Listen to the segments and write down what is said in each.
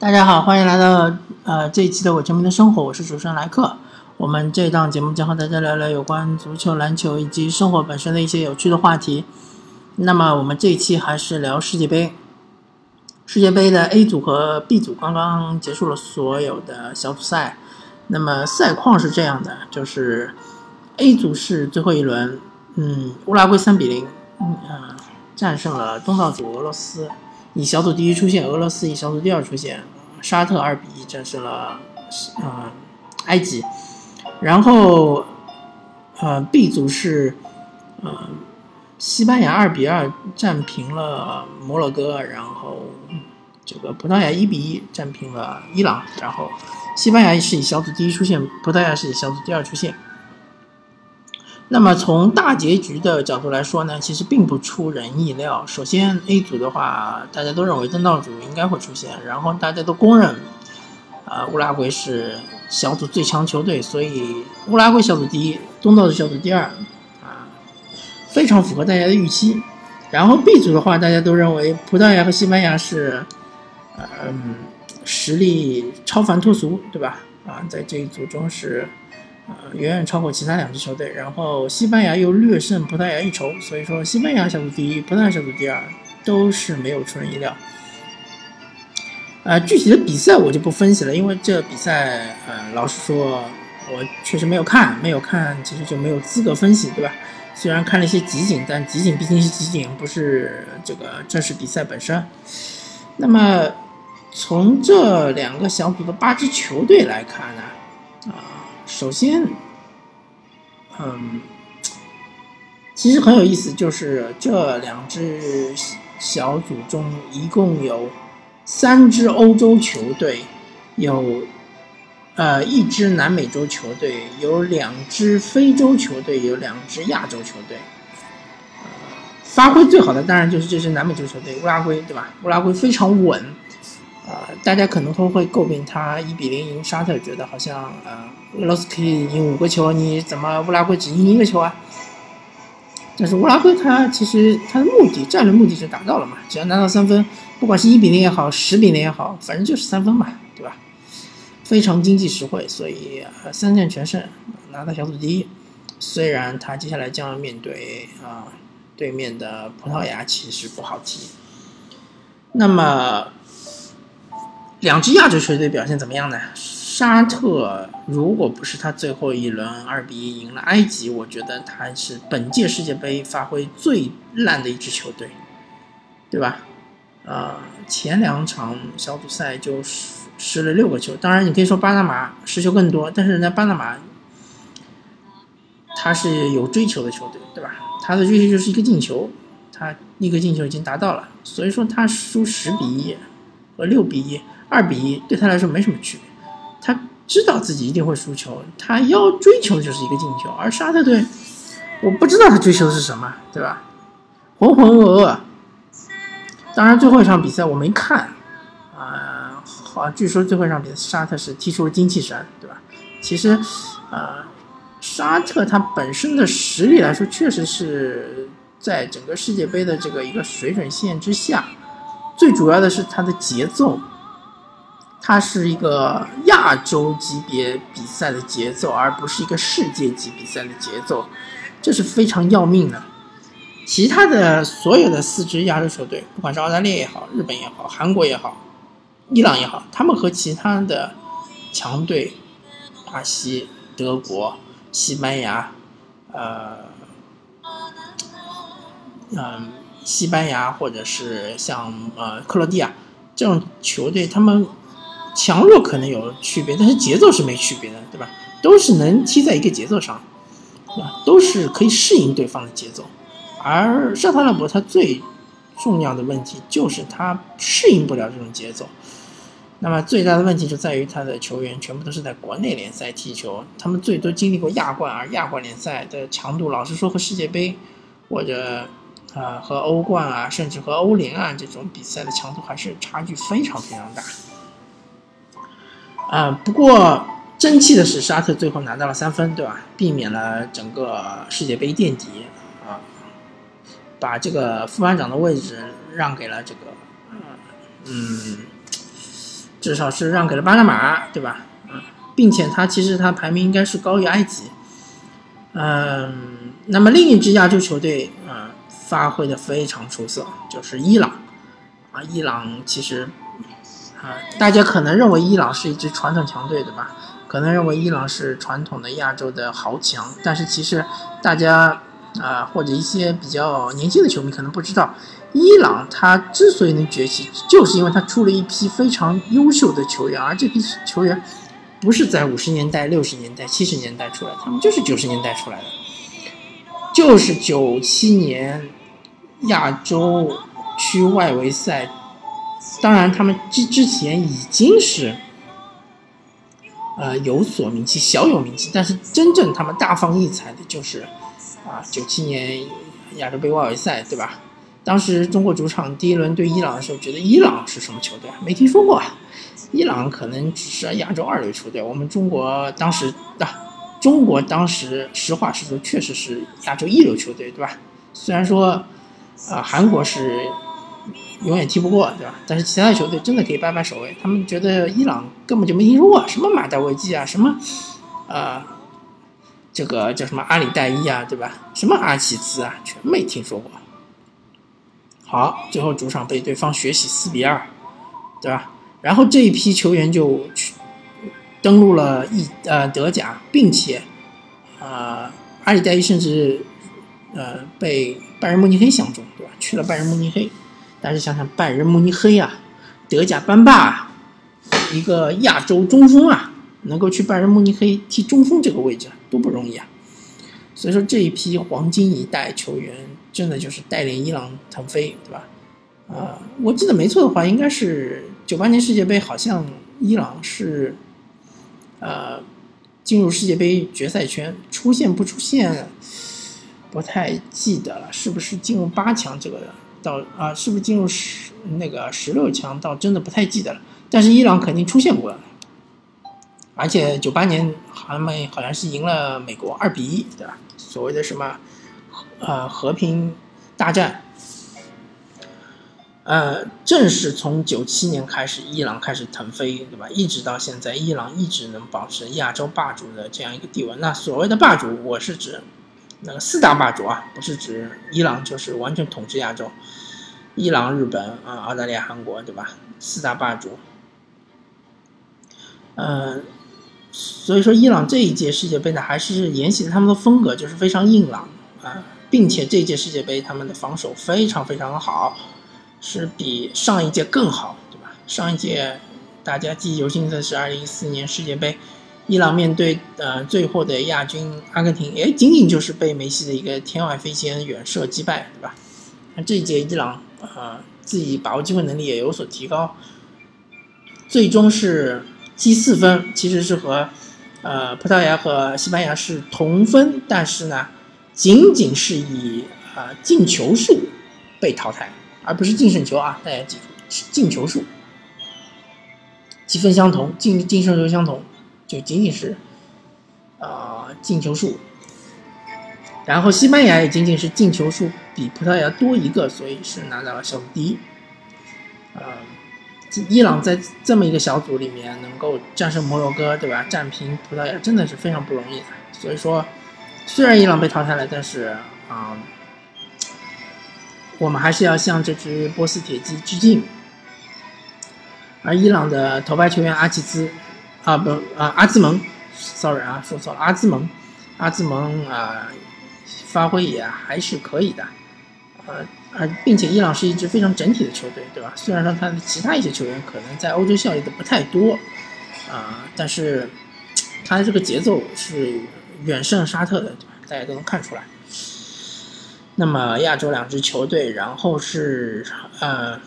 大家好，欢迎来到呃这一期的我球迷的生活，我是主持人莱克。我们这档节目将和大家聊聊有关足球、篮球以及生活本身的一些有趣的话题。那么我们这一期还是聊世界杯。世界杯的 A 组和 B 组刚刚结束了所有的小组赛。那么赛况是这样的，就是 A 组是最后一轮，嗯，乌拉圭三比零，嗯，战胜了东道主俄罗斯。以小组第一出现，俄罗斯以小组第二出现，沙特二比一战胜了呃埃及，然后呃 B 组是呃西班牙二比二战平了摩洛哥，然后这个葡萄牙一比一战平了伊朗，然后西班牙是以小组第一出现，葡萄牙是以小组第二出现。那么从大结局的角度来说呢，其实并不出人意料。首先 A 组的话，大家都认为东道主应该会出现，然后大家都公认，啊，乌拉圭是小组最强球队，所以乌拉圭小组第一，东道主小组第二，啊，非常符合大家的预期。然后 B 组的话，大家都认为葡萄牙和西班牙是，嗯，实力超凡脱俗，对吧？啊，在这一组中是。远远超过其他两支球队，然后西班牙又略胜葡萄牙一筹，所以说西班牙小组第一，葡萄牙小组第二都是没有出人意料。呃，具体的比赛我就不分析了，因为这比赛，呃，老实说，我确实没有看，没有看，其实就没有资格分析，对吧？虽然看了一些集锦，但集锦毕竟是集锦，不是这个正式比赛本身。那么从这两个小组的八支球队来看呢，首先，嗯，其实很有意思，就是这两支小组中一共有三支欧洲球队，有呃一支南美洲球队，有两支非洲球队，有两支亚洲球队。发挥最好的当然就是这支南美洲球队乌拉圭，对吧？乌拉圭非常稳。呃，大家可能都会诟病他一比零赢沙特，觉得好像呃俄罗斯可以赢五个球，你怎么乌拉圭只赢一个球啊？但是乌拉圭他其实他的目的战略目的是达到了嘛，只要拿到三分，不管是一比零也好，十比零也好，反正就是三分嘛，对吧？非常经济实惠，所以三战全胜拿到小组第一。虽然他接下来将要面对啊对面的葡萄牙，其实不好踢。那么。两支亚洲球队表现怎么样呢？沙特如果不是他最后一轮二比一赢了埃及，我觉得他是本届世界杯发挥最烂的一支球队，对吧？呃，前两场小组赛就失失了六个球，当然你可以说巴拿马失球更多，但是人家巴拿马他是有追求的球队，对吧？他的追求就是一个进球，他一个进球已经达到了，所以说他输十比一和六比一。二比一对他来说没什么区别，他知道自己一定会输球，他要追求的就是一个进球。而沙特队，我不知道他追求的是什么，对吧？浑浑噩噩。当然，最后一场比赛我没看，啊，好，据说最后一场比赛沙特是踢出了精气神，对吧？其实，呃，沙特它本身的实力来说，确实是在整个世界杯的这个一个水准线之下，最主要的是它的节奏。它是一个亚洲级别比赛的节奏，而不是一个世界级比赛的节奏，这是非常要命的。其他的所有的四支亚洲球队，不管是澳大利亚也好、日本也好、韩国也好、伊朗也好，他们和其他的强队，巴西、德国、西班牙，呃，嗯，西班牙或者是像呃克罗地亚这种球队，他们。强弱可能有区别，但是节奏是没区别的，对吧？都是能踢在一个节奏上，对吧？都是可以适应对方的节奏。而沙特阿拉伯他最重要的问题就是他适应不了这种节奏。那么最大的问题就在于他的球员全部都是在国内联赛踢球，他们最多经历过亚冠，而亚冠联赛的强度，老实说和世界杯或者啊和欧冠啊，甚至和欧联啊这种比赛的强度还是差距非常非常大。啊，不过争气的是沙特最后拿到了三分，对吧？避免了整个世界杯垫底啊，把这个副班长的位置让给了这个，嗯，至少是让给了巴拿马，对吧？并且他其实他排名应该是高于埃及。嗯，那么另一支亚洲球队啊，发挥的非常出色，就是伊朗。啊，伊朗其实啊，大家可能认为伊朗是一支传统强队，对吧？可能认为伊朗是传统的亚洲的豪强，但是其实大家啊，或者一些比较年轻的球迷可能不知道，伊朗他之所以能崛起，就是因为他出了一批非常优秀的球员，而这批球员。不是在五十年代、六十年代、七十年代出来，他们就是九十年代出来的，就是九七年亚洲区外围赛。当然，他们之之前已经是呃有所名气、小有名气，但是真正他们大放异彩的就是啊九七年亚洲杯外围赛，对吧？当时中国主场第一轮对伊朗的时候，觉得伊朗是什么球队啊？没听说过。伊朗可能只是亚洲二流球队，我们中国当时啊，中国当时实话实说，确实是亚洲一流球队，对吧？虽然说，啊，韩国是永远踢不过，对吧？但是其他的球队真的可以掰掰手，他们觉得伊朗根本就没听说过什么马代维基啊，什么，呃，这个叫什么阿里代伊啊，对吧？什么阿齐兹啊，全没听说过。好，最后主场被对方血洗四比二，对吧？然后这一批球员就去登陆了意呃德甲，并且，啊阿里代伊甚至呃被拜仁慕尼黑相中，去了拜仁慕尼黑，大家想想拜仁慕尼黑啊，德甲班霸，一个亚洲中锋啊，能够去拜仁慕尼黑踢中锋这个位置多不容易啊！所以说这一批黄金一代球员真的就是带领伊朗腾飞，对吧？啊，我记得没错的话，应该是。九八年世界杯好像伊朗是，呃，进入世界杯决赛圈，出现不出现，不太记得了。是不是进入八强这个到啊？是不是进入十那个十六强？倒真的不太记得了。但是伊朗肯定出现过了，而且九八年他们好像是赢了美国二比一，对吧？所谓的什么呃和平大战。呃，正是从九七年开始，伊朗开始腾飞，对吧？一直到现在，伊朗一直能保持亚洲霸主的这样一个地位。那所谓的霸主，我是指那个四大霸主啊，不是指伊朗就是完全统治亚洲，伊朗、日本啊、澳大利亚、韩国，对吧？四大霸主。嗯，所以说伊朗这一届世界杯呢，还是沿袭他们的风格，就是非常硬朗啊，并且这届世界杯他们的防守非常非常的好。是比上一届更好，对吧？上一届大家记忆犹新的是二零一四年世界杯，伊朗面对呃最后的亚军阿根廷，哎，仅仅就是被梅西的一个天外飞仙远射击败，对吧？那这一届伊朗啊自己把握机会能力也有所提高，最终是积四分，其实是和呃葡萄牙和西班牙是同分，但是呢，仅仅是以啊进球数被淘汰。而不是净胜球啊！大家记住，是进球数，积分相同，净净胜球相同，就仅仅是啊进球数。然后西班牙也仅仅是进球数比葡萄牙多一个，所以是拿到了小组第一。呃，伊朗在这么一个小组里面能够战胜摩洛哥，对吧？战平葡萄牙真的是非常不容易的。所以说，虽然伊朗被淘汰了，但是啊。我们还是要向这支波斯铁骑致敬。而伊朗的头牌球员阿齐兹，啊不啊阿兹蒙，sorry 啊说错了阿兹蒙，阿兹蒙啊发挥也还是可以的，呃而并且伊朗是一支非常整体的球队，对吧？虽然说他的其他一些球员可能在欧洲效力的不太多，啊，但是他的这个节奏是远胜沙特的，对吧？大家都能看出来。那么亚洲两支球队，然后是呃，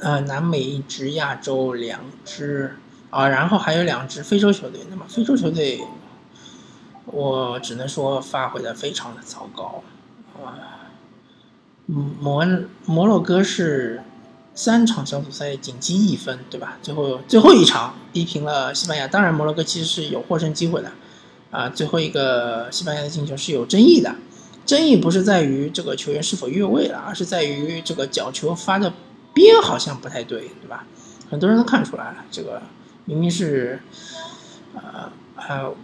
呃南美一支，亚洲两支啊，然后还有两支非洲球队。那么非洲球队，我只能说发挥的非常的糟糕啊。摩摩洛哥是三场小组赛仅积一分，对吧？最后最后一场逼平了西班牙。当然，摩洛哥其实是有获胜机会的。啊，最后一个西班牙的进球是有争议的，争议不是在于这个球员是否越位了，而是在于这个角球发的边好像不太对，对吧？很多人都看出来了，这个明明是，呃呃，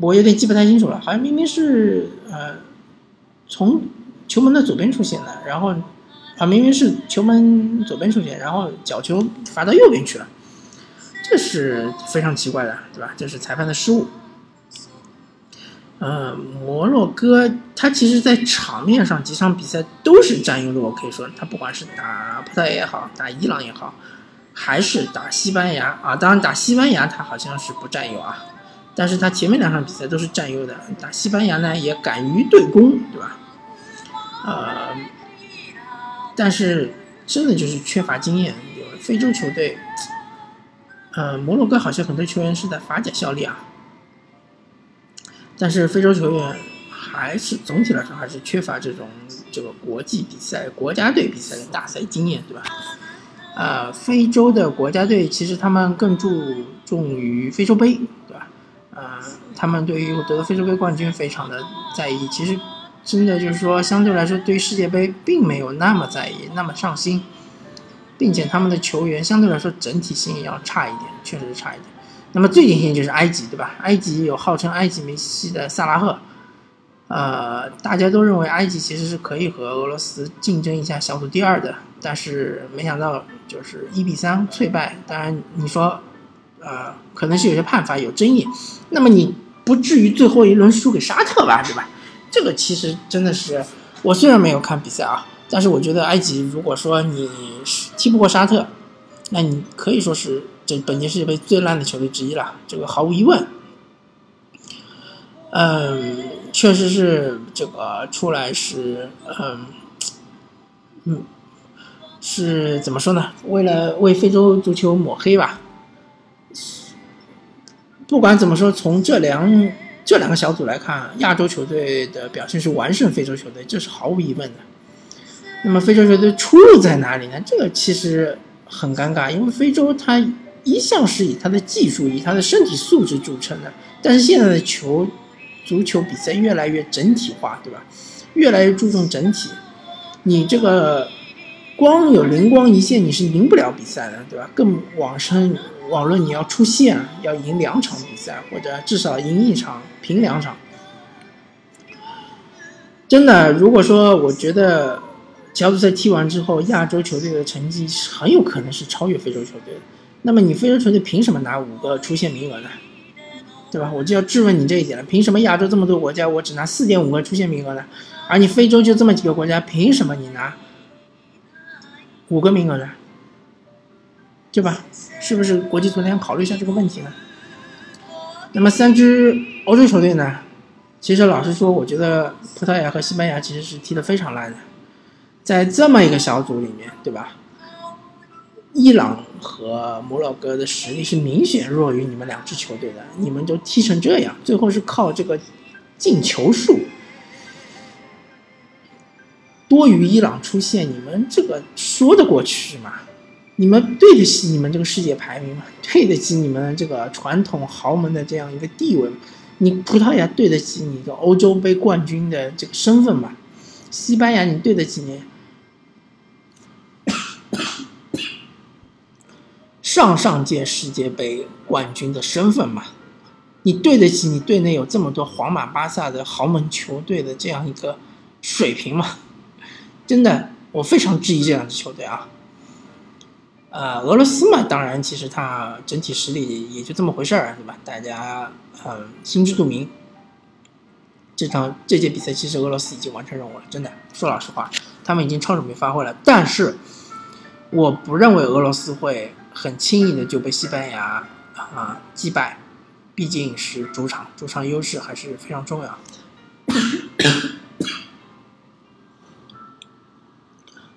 我有点记不太清楚了，好像明明是呃从球门的左边出现的，然后啊明明是球门左边出现，然后角球罚到右边去了，这是非常奇怪的，对吧？这是裁判的失误。呃，摩洛哥他其实，在场面上几场比赛都是占优的，我可以说，他不管是打葡萄牙也好，打伊朗也好，还是打西班牙啊，当然打西班牙他好像是不占优啊，但是他前面两场比赛都是占优的，打西班牙呢也敢于对攻，对吧？呃，但是真的就是缺乏经验，非洲球队，呃，摩洛哥好像很多球员是在法甲效力啊。但是非洲球员还是总体来说还是缺乏这种这个国际比赛、国家队比赛的大赛经验，对吧？啊，非洲的国家队其实他们更注重于非洲杯，对吧？呃，他们对于得非洲杯冠军非常的在意。其实真的就是说，相对来说对世界杯并没有那么在意、那么上心，并且他们的球员相对来说整体性也要差一点，确实是差一点。那么最典型就是埃及，对吧？埃及有号称埃及梅西的萨拉赫，呃，大家都认为埃及其实是可以和俄罗斯竞争一下小组第二的，但是没想到就是一比三脆败。当然你说，呃，可能是有些判罚有争议，那么你不至于最后一轮输给沙特吧，对吧？这个其实真的是，我虽然没有看比赛啊，但是我觉得埃及如果说你踢不过沙特，那你可以说是。这本届世界杯最烂的球队之一了，这个毫无疑问。嗯，确实是这个出来是，嗯，嗯，是怎么说呢？为了为非洲足球抹黑吧。不管怎么说，从这两这两个小组来看，亚洲球队的表现是完胜非洲球队，这是毫无疑问的。那么非洲球队出路在哪里呢？这个其实很尴尬，因为非洲它。一向是以他的技术、以他的身体素质著称的，但是现在的球，足球比赛越来越整体化，对吧？越来越注重整体，你这个光有灵光一现，你是赢不了比赛的，对吧？更往深网论，你要出线，要赢两场比赛，或者至少赢一场、平两场。真的，如果说我觉得小组赛踢完之后，亚洲球队的成绩很有可能是超越非洲球队的。那么你非洲球队凭什么拿五个出线名额呢？对吧？我就要质问你这一点了。凭什么亚洲这么多国家，我只拿四点五个出线名额呢？而你非洲就这么几个国家，凭什么你拿五个名额呢？对吧？是不是国际足联考虑一下这个问题呢？那么三支欧洲球队呢？其实老实说，我觉得葡萄牙和西班牙其实是踢得非常烂的，在这么一个小组里面，对吧？伊朗和摩洛哥的实力是明显弱于你们两支球队的，你们都踢成这样，最后是靠这个进球数多于伊朗出线，你们这个说得过去吗？你们对得起你们这个世界排名吗？对得起你们这个传统豪门的这样一个地位吗？你葡萄牙对得起你的欧洲杯冠军的这个身份吗？西班牙你对得起你？上上届世界杯冠军的身份嘛，你对得起你队内有这么多皇马、巴萨的豪门球队的这样一个水平吗？真的，我非常质疑这两支球队啊。呃，俄罗斯嘛，当然，其实它整体实力也就这么回事儿，对吧？大家嗯心知肚明。这场这届比赛，其实俄罗斯已经完成任务了，真的。说老实话，他们已经超水平发挥了，但是我不认为俄罗斯会。很轻易的就被西班牙啊击败，毕竟是主场，主场优势还是非常重要。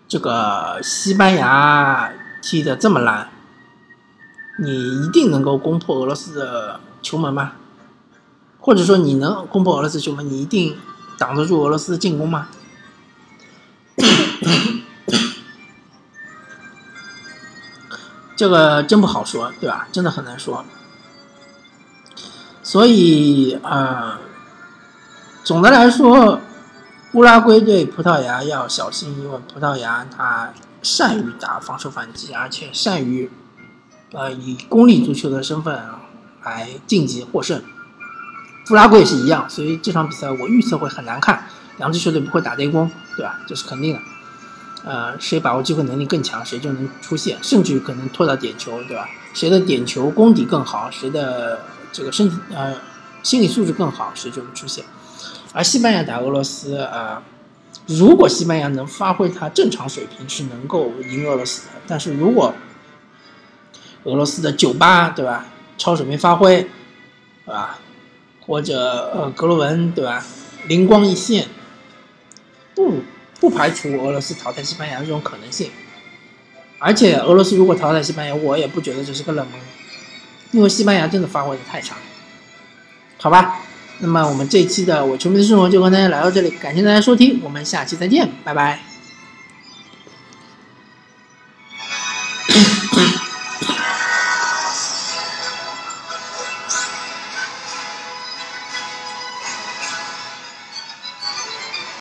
这个西班牙踢的这么烂，你一定能够攻破俄罗斯的球门吗？或者说你能攻破俄罗斯球门，你一定挡得住俄罗斯的进攻吗？这个真不好说，对吧？真的很难说。所以，呃，总的来说，乌拉圭对葡萄牙要小心，因为葡萄牙它善于打防守反击，而且善于呃以功利足球的身份来晋级获胜。乌拉圭也是一样，所以这场比赛我预测会很难看，两支球队不会打对攻，对吧？这是肯定的。呃，谁把握机会能力更强，谁就能出线，甚至可能拖到点球，对吧？谁的点球功底更好，谁的这个身体呃心理素质更好，谁就能出线。而西班牙打俄罗斯，呃，如果西班牙能发挥他正常水平，是能够赢俄罗斯的。但是如果俄罗斯的酒吧，对吧，超水平发挥，对吧？或者呃格罗文，对吧，灵光一现，不不排除俄罗斯淘汰西班牙这种可能性。而且俄罗斯如果淘汰西班牙，我也不觉得这是个冷门，因为西班牙真的发挥的太差。好吧。那么我们这一期的我球迷的生活就跟大家聊到这里，感谢大家收听，我们下期再见，拜拜。